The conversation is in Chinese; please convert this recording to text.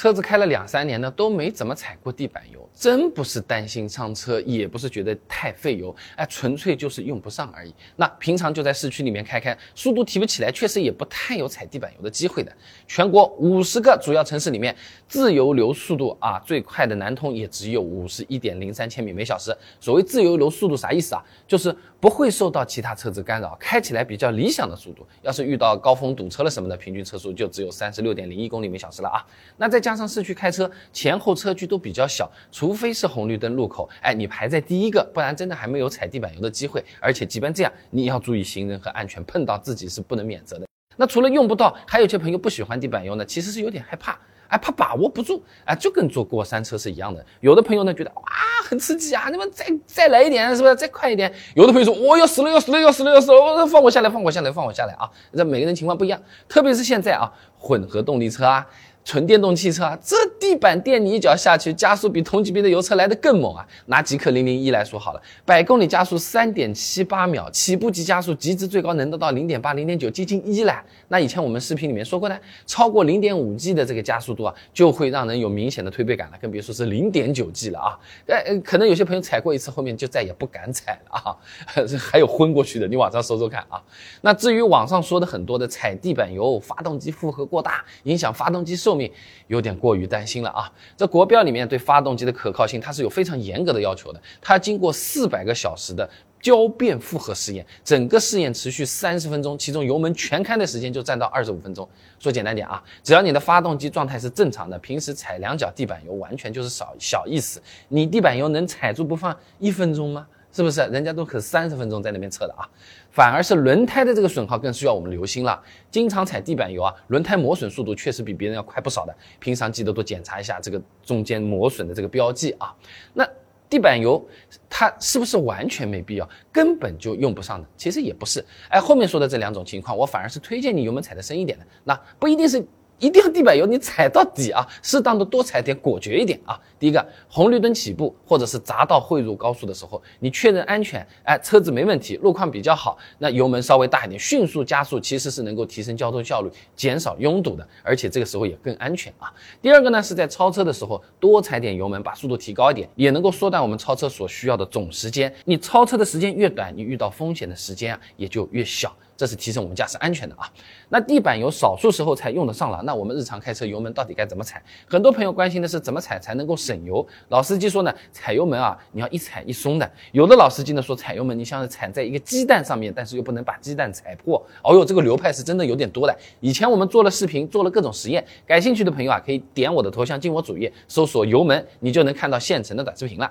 车子开了两三年呢，都没怎么踩过地板油，真不是担心伤车，也不是觉得太费油，哎，纯粹就是用不上而已。那平常就在市区里面开开，速度提不起来，确实也不太有踩地板油的机会的。全国五十个主要城市里面，自由流速度啊最快的南通也只有五十一点零三千米每小时。所谓自由流速度啥意思啊？就是不会受到其他车子干扰，开起来比较理想的速度。要是遇到高峰堵车了什么的，平均车速就只有三十六点零一公里每小时了啊。那在加加上市区开车，前后车距都比较小，除非是红绿灯路口，哎，你排在第一个，不然真的还没有踩地板油的机会。而且即便这样，你要注意行人和安全，碰到自己是不能免责的。那除了用不到，还有些朋友不喜欢地板油呢，其实是有点害怕，哎，怕把握不住，哎，就跟坐过山车是一样的。有的朋友呢觉得哇很刺激啊，你们再再来一点，是不是再快一点？有的朋友说我要死了要死了要死了要死了，放我下来放我下来放我下来啊！这每个人情况不一样，特别是现在啊，混合动力车啊。纯电动汽车啊，这地板垫你一脚下去，加速比同级别的油车来的更猛啊！拿极氪零零一来说好了，百公里加速三点七八秒，起步级加速极值最高能得到零点八、零点九，接近一了。那以前我们视频里面说过呢，超过零点五 G 的这个加速度啊，就会让人有明显的推背感了，更别说是零点九 G 了啊！哎，可能有些朋友踩过一次，后面就再也不敢踩了啊！还有昏过去的，你网上搜搜看啊！那至于网上说的很多的踩地板油，发动机负荷过大，影响发动机受。寿命有点过于担心了啊！这国标里面对发动机的可靠性，它是有非常严格的要求的。它经过四百个小时的交变负荷试验，整个试验持续三十分钟，其中油门全开的时间就占到二十五分钟。说简单点啊，只要你的发动机状态是正常的，平时踩两脚地板油完全就是小小意思。你地板油能踩住不放一分钟吗？是不是？人家都可三十分钟在那边测的啊，反而是轮胎的这个损耗更需要我们留心了。经常踩地板油啊，轮胎磨损速度确实比别人要快不少的。平常记得多检查一下这个中间磨损的这个标记啊。那地板油它是不是完全没必要，根本就用不上的？其实也不是。哎，后面说的这两种情况，我反而是推荐你油门踩的深一点的。那不一定是。一定要地板油，你踩到底啊！适当的多踩点，果决一点啊！第一个，红绿灯起步或者是匝道汇入高速的时候，你确认安全，哎，车子没问题，路况比较好，那油门稍微大一点，迅速加速，其实是能够提升交通效率，减少拥堵的，而且这个时候也更安全啊。第二个呢，是在超车的时候多踩点油门，把速度提高一点，也能够缩短我们超车所需要的总时间。你超车的时间越短，你遇到风险的时间啊也就越小。这是提升我们驾驶安全的啊。那地板油少数时候才用得上了，那我们日常开车油门到底该怎么踩？很多朋友关心的是怎么踩才能够省油。老司机说呢，踩油门啊，你要一踩一松的。有的老司机呢说，踩油门你像是踩在一个鸡蛋上面，但是又不能把鸡蛋踩破。哦哟，这个流派是真的有点多的。以前我们做了视频，做了各种实验，感兴趣的朋友啊，可以点我的头像进我主页，搜索油门，你就能看到现成的短视频了。